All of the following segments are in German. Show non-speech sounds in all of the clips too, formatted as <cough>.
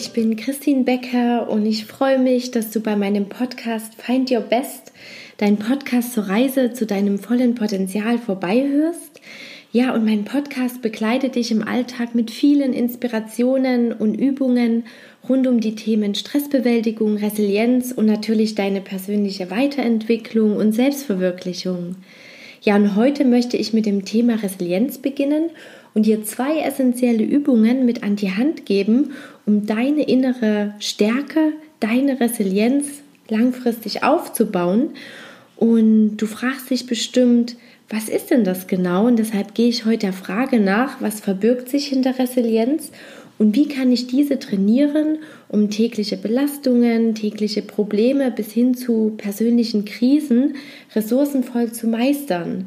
ich bin Christine Becker und ich freue mich, dass du bei meinem Podcast Find Your Best, dein Podcast zur Reise zu deinem vollen Potenzial vorbeihörst. Ja, und mein Podcast begleitet dich im Alltag mit vielen Inspirationen und Übungen rund um die Themen Stressbewältigung, Resilienz und natürlich deine persönliche Weiterentwicklung und Selbstverwirklichung. Ja, und heute möchte ich mit dem Thema Resilienz beginnen und dir zwei essentielle Übungen mit an die Hand geben, um deine innere Stärke, deine Resilienz langfristig aufzubauen. Und du fragst dich bestimmt, was ist denn das genau? Und deshalb gehe ich heute der Frage nach, was verbirgt sich hinter Resilienz und wie kann ich diese trainieren, um tägliche Belastungen, tägliche Probleme bis hin zu persönlichen Krisen ressourcenvoll zu meistern.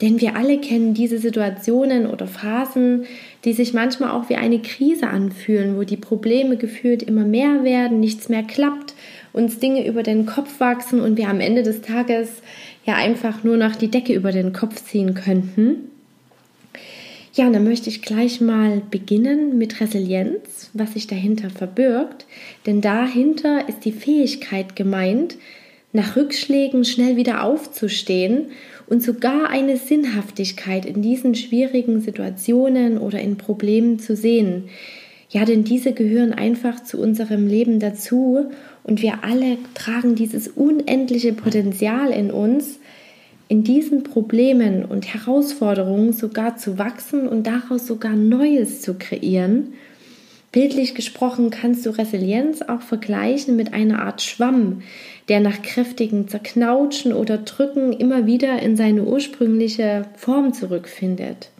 Denn wir alle kennen diese Situationen oder Phasen, die sich manchmal auch wie eine Krise anfühlen, wo die Probleme gefühlt immer mehr werden, nichts mehr klappt, uns Dinge über den Kopf wachsen und wir am Ende des Tages ja einfach nur noch die Decke über den Kopf ziehen könnten. Ja, dann möchte ich gleich mal beginnen mit Resilienz, was sich dahinter verbirgt. Denn dahinter ist die Fähigkeit gemeint, nach Rückschlägen schnell wieder aufzustehen und sogar eine Sinnhaftigkeit in diesen schwierigen Situationen oder in Problemen zu sehen. Ja, denn diese gehören einfach zu unserem Leben dazu und wir alle tragen dieses unendliche Potenzial in uns, in diesen Problemen und Herausforderungen sogar zu wachsen und daraus sogar Neues zu kreieren. Bildlich gesprochen kannst du Resilienz auch vergleichen mit einer Art Schwamm, der nach kräftigen Zerknautschen oder Drücken immer wieder in seine ursprüngliche Form zurückfindet.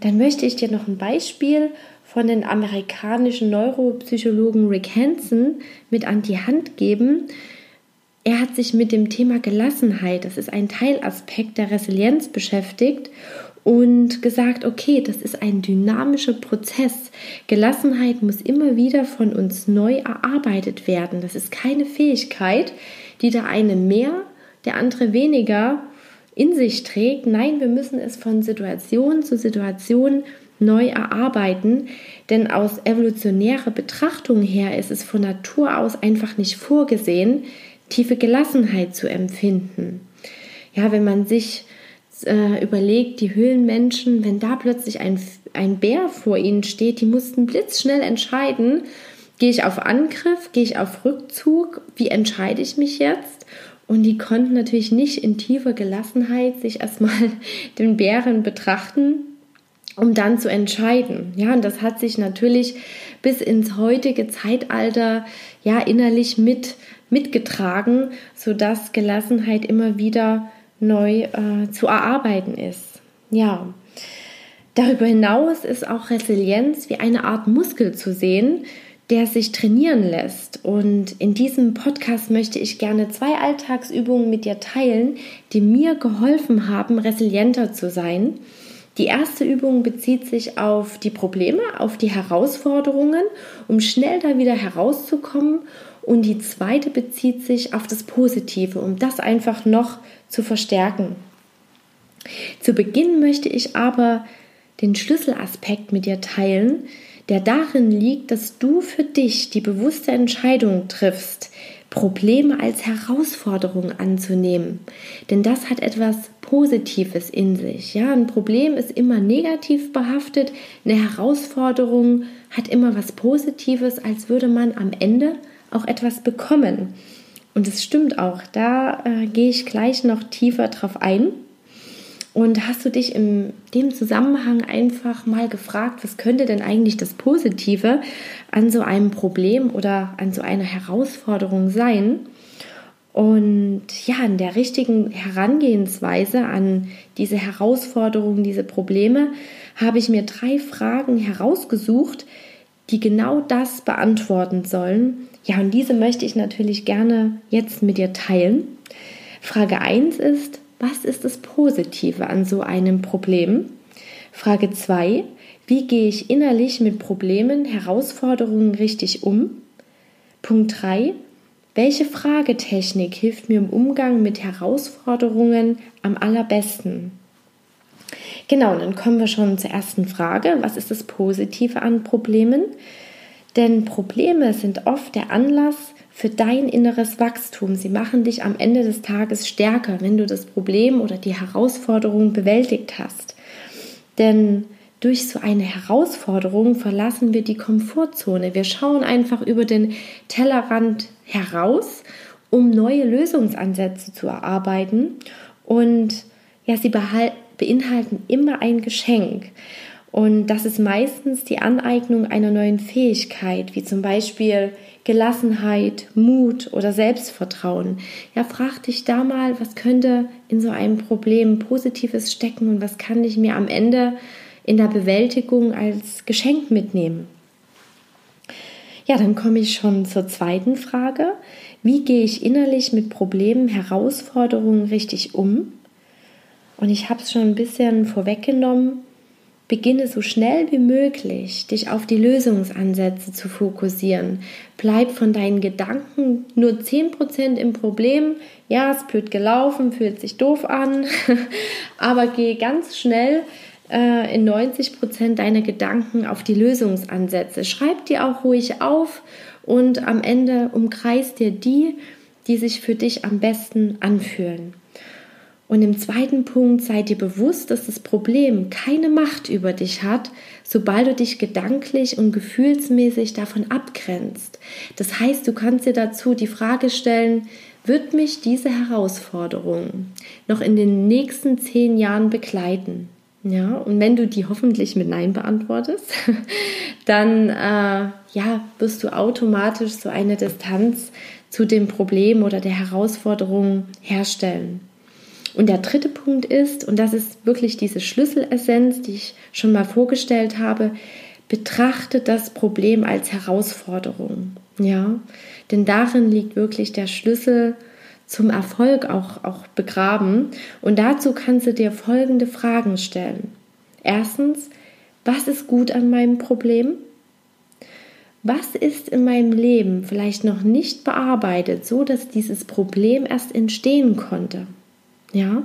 Dann möchte ich dir noch ein Beispiel von den amerikanischen Neuropsychologen Rick Hansen mit an die Hand geben. Er hat sich mit dem Thema Gelassenheit, das ist ein Teilaspekt der Resilienz beschäftigt und gesagt, okay, das ist ein dynamischer Prozess. Gelassenheit muss immer wieder von uns neu erarbeitet werden. Das ist keine Fähigkeit, die der eine mehr, der andere weniger in sich trägt. Nein, wir müssen es von Situation zu Situation neu erarbeiten, denn aus evolutionärer Betrachtung her ist es von Natur aus einfach nicht vorgesehen, tiefe Gelassenheit zu empfinden. Ja, wenn man sich äh, überlegt, die Höhlenmenschen, wenn da plötzlich ein, ein Bär vor ihnen steht, die mussten blitzschnell entscheiden, gehe ich auf Angriff, gehe ich auf Rückzug, wie entscheide ich mich jetzt? Und die konnten natürlich nicht in tiefer Gelassenheit sich erstmal <laughs> den Bären betrachten, um dann zu entscheiden. Ja, und das hat sich natürlich bis ins heutige Zeitalter ja innerlich mit mitgetragen, sodass Gelassenheit immer wieder neu äh, zu erarbeiten ist. Ja. Darüber hinaus ist auch Resilienz wie eine Art Muskel zu sehen, der sich trainieren lässt. Und in diesem Podcast möchte ich gerne zwei Alltagsübungen mit dir teilen, die mir geholfen haben, resilienter zu sein. Die erste Übung bezieht sich auf die Probleme, auf die Herausforderungen, um schnell da wieder herauszukommen. Und die zweite bezieht sich auf das Positive, um das einfach noch zu verstärken. Zu Beginn möchte ich aber den Schlüsselaspekt mit dir teilen, der darin liegt, dass du für dich die bewusste Entscheidung triffst, Probleme als Herausforderung anzunehmen. Denn das hat etwas Positives in sich. Ja, ein Problem ist immer negativ behaftet, eine Herausforderung hat immer was Positives, als würde man am Ende auch etwas bekommen. Und es stimmt auch, da äh, gehe ich gleich noch tiefer drauf ein. Und hast du dich in dem Zusammenhang einfach mal gefragt, was könnte denn eigentlich das Positive an so einem Problem oder an so einer Herausforderung sein? Und ja, in der richtigen Herangehensweise an diese Herausforderungen, diese Probleme, habe ich mir drei Fragen herausgesucht, die genau das beantworten sollen. Ja, und diese möchte ich natürlich gerne jetzt mit dir teilen. Frage 1 ist, was ist das Positive an so einem Problem? Frage 2, wie gehe ich innerlich mit Problemen, Herausforderungen richtig um? Punkt 3, welche Fragetechnik hilft mir im Umgang mit Herausforderungen am allerbesten? Genau, dann kommen wir schon zur ersten Frage. Was ist das Positive an Problemen? Denn Probleme sind oft der Anlass für dein inneres Wachstum. Sie machen dich am Ende des Tages stärker, wenn du das Problem oder die Herausforderung bewältigt hast. Denn durch so eine Herausforderung verlassen wir die Komfortzone. Wir schauen einfach über den Tellerrand heraus, um neue Lösungsansätze zu erarbeiten. Und ja, sie beinhalten immer ein Geschenk. Und das ist meistens die Aneignung einer neuen Fähigkeit, wie zum Beispiel Gelassenheit, Mut oder Selbstvertrauen. Ja, frag dich da mal, was könnte in so einem Problem Positives stecken und was kann ich mir am Ende in der Bewältigung als Geschenk mitnehmen. Ja, dann komme ich schon zur zweiten Frage. Wie gehe ich innerlich mit Problemen, Herausforderungen richtig um? Und ich habe es schon ein bisschen vorweggenommen. Beginne so schnell wie möglich, dich auf die Lösungsansätze zu fokussieren. Bleib von deinen Gedanken nur 10% im Problem. Ja, es blöd gelaufen, fühlt sich doof an, <laughs> aber geh ganz schnell äh, in 90% deiner Gedanken auf die Lösungsansätze. Schreib dir auch ruhig auf und am Ende umkreist dir die, die sich für dich am besten anfühlen. Und im zweiten Punkt sei dir bewusst, dass das Problem keine Macht über dich hat, sobald du dich gedanklich und gefühlsmäßig davon abgrenzt. Das heißt, du kannst dir dazu die Frage stellen, wird mich diese Herausforderung noch in den nächsten zehn Jahren begleiten? Ja, und wenn du die hoffentlich mit Nein beantwortest, <laughs> dann äh, ja, wirst du automatisch so eine Distanz zu dem Problem oder der Herausforderung herstellen. Und der dritte Punkt ist, und das ist wirklich diese Schlüsselessenz, die ich schon mal vorgestellt habe, betrachte das Problem als Herausforderung. Ja, denn darin liegt wirklich der Schlüssel zum Erfolg auch, auch begraben. Und dazu kannst du dir folgende Fragen stellen. Erstens, was ist gut an meinem Problem? Was ist in meinem Leben vielleicht noch nicht bearbeitet, so dass dieses Problem erst entstehen konnte? Ja,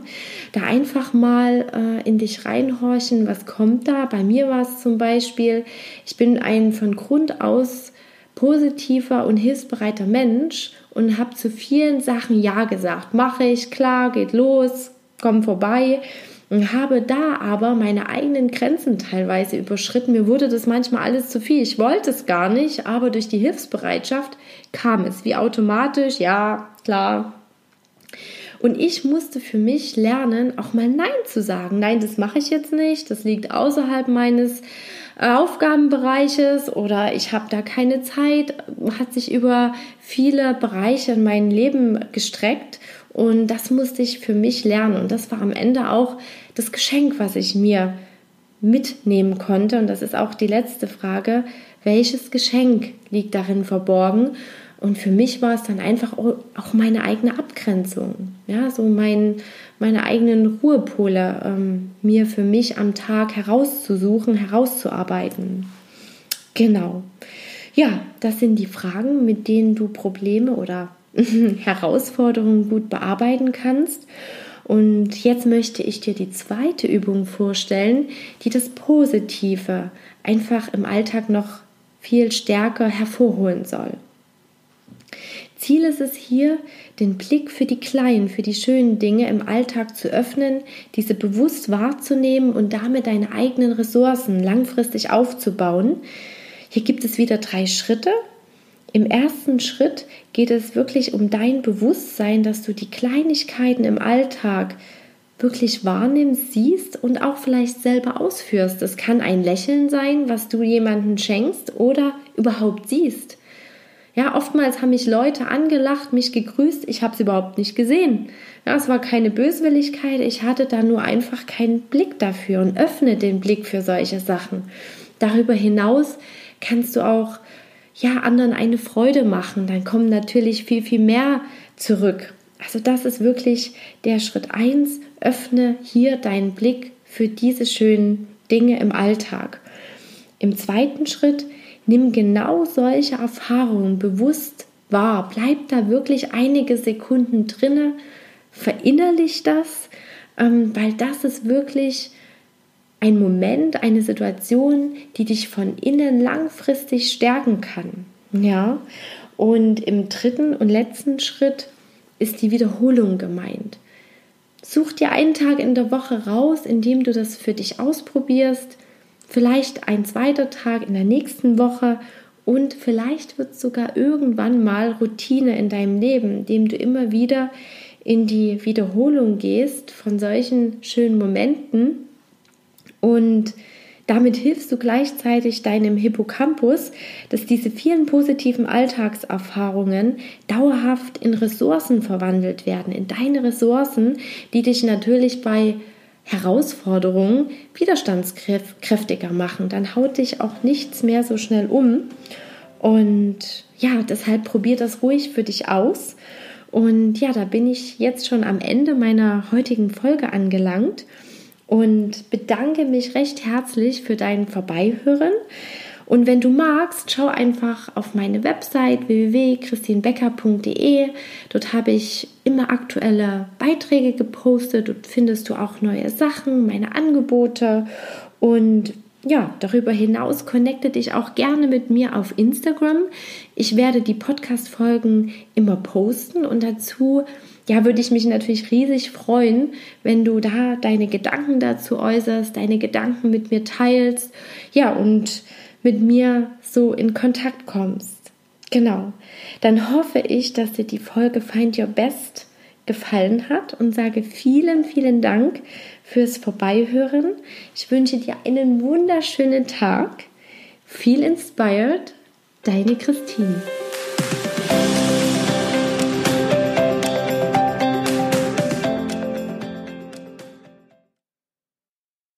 da einfach mal äh, in dich reinhorchen, was kommt da. Bei mir war es zum Beispiel, ich bin ein von Grund aus positiver und hilfsbereiter Mensch und habe zu vielen Sachen Ja gesagt. Mache ich, klar, geht los, komm vorbei. Und habe da aber meine eigenen Grenzen teilweise überschritten. Mir wurde das manchmal alles zu viel. Ich wollte es gar nicht, aber durch die Hilfsbereitschaft kam es wie automatisch. Ja, klar, und ich musste für mich lernen, auch mal Nein zu sagen. Nein, das mache ich jetzt nicht. Das liegt außerhalb meines Aufgabenbereiches oder ich habe da keine Zeit. Hat sich über viele Bereiche in meinem Leben gestreckt. Und das musste ich für mich lernen. Und das war am Ende auch das Geschenk, was ich mir mitnehmen konnte. Und das ist auch die letzte Frage. Welches Geschenk liegt darin verborgen? Und für mich war es dann einfach auch meine eigene Abgrenzung, ja, so mein, meine eigenen Ruhepole ähm, mir für mich am Tag herauszusuchen, herauszuarbeiten. Genau. Ja, das sind die Fragen, mit denen du Probleme oder <laughs> Herausforderungen gut bearbeiten kannst. Und jetzt möchte ich dir die zweite Übung vorstellen, die das Positive einfach im Alltag noch viel stärker hervorholen soll. Ziel ist es hier, den Blick für die kleinen, für die schönen Dinge im Alltag zu öffnen, diese bewusst wahrzunehmen und damit deine eigenen Ressourcen langfristig aufzubauen. Hier gibt es wieder drei Schritte. Im ersten Schritt geht es wirklich um dein Bewusstsein, dass du die Kleinigkeiten im Alltag wirklich wahrnimmst, siehst und auch vielleicht selber ausführst. Es kann ein Lächeln sein, was du jemandem schenkst oder überhaupt siehst. Ja, oftmals haben mich Leute angelacht, mich gegrüßt, ich habe es überhaupt nicht gesehen. Ja, es war keine Böswilligkeit, ich hatte da nur einfach keinen Blick dafür und öffne den Blick für solche Sachen. Darüber hinaus kannst du auch ja anderen eine Freude machen, dann kommen natürlich viel viel mehr zurück. Also das ist wirklich der Schritt eins. öffne hier deinen Blick für diese schönen Dinge im Alltag. Im zweiten Schritt Nimm genau solche Erfahrungen bewusst wahr. Bleib da wirklich einige Sekunden drinne, verinnerlich das, ähm, weil das ist wirklich ein Moment, eine Situation, die dich von innen langfristig stärken kann. Ja, und im dritten und letzten Schritt ist die Wiederholung gemeint. Such dir einen Tag in der Woche raus, in dem du das für dich ausprobierst. Vielleicht ein zweiter Tag in der nächsten Woche und vielleicht wird es sogar irgendwann mal Routine in deinem Leben, indem du immer wieder in die Wiederholung gehst von solchen schönen Momenten. Und damit hilfst du gleichzeitig deinem Hippocampus, dass diese vielen positiven Alltagserfahrungen dauerhaft in Ressourcen verwandelt werden, in deine Ressourcen, die dich natürlich bei Herausforderungen widerstandskräftiger machen. Dann haut dich auch nichts mehr so schnell um. Und ja, deshalb probier das ruhig für dich aus. Und ja, da bin ich jetzt schon am Ende meiner heutigen Folge angelangt und bedanke mich recht herzlich für dein Vorbeihören. Und wenn du magst, schau einfach auf meine Website www.christinbecker.de. Dort habe ich immer aktuelle Beiträge gepostet. Dort findest du auch neue Sachen, meine Angebote. Und ja, darüber hinaus connecte dich auch gerne mit mir auf Instagram. Ich werde die Podcast-Folgen immer posten und dazu ja, würde ich mich natürlich riesig freuen, wenn du da deine Gedanken dazu äußerst, deine Gedanken mit mir teilst, ja, und mit mir so in Kontakt kommst. Genau. Dann hoffe ich, dass dir die Folge Find Your Best gefallen hat und sage vielen, vielen Dank fürs Vorbeihören. Ich wünsche dir einen wunderschönen Tag. Feel inspired, deine Christine.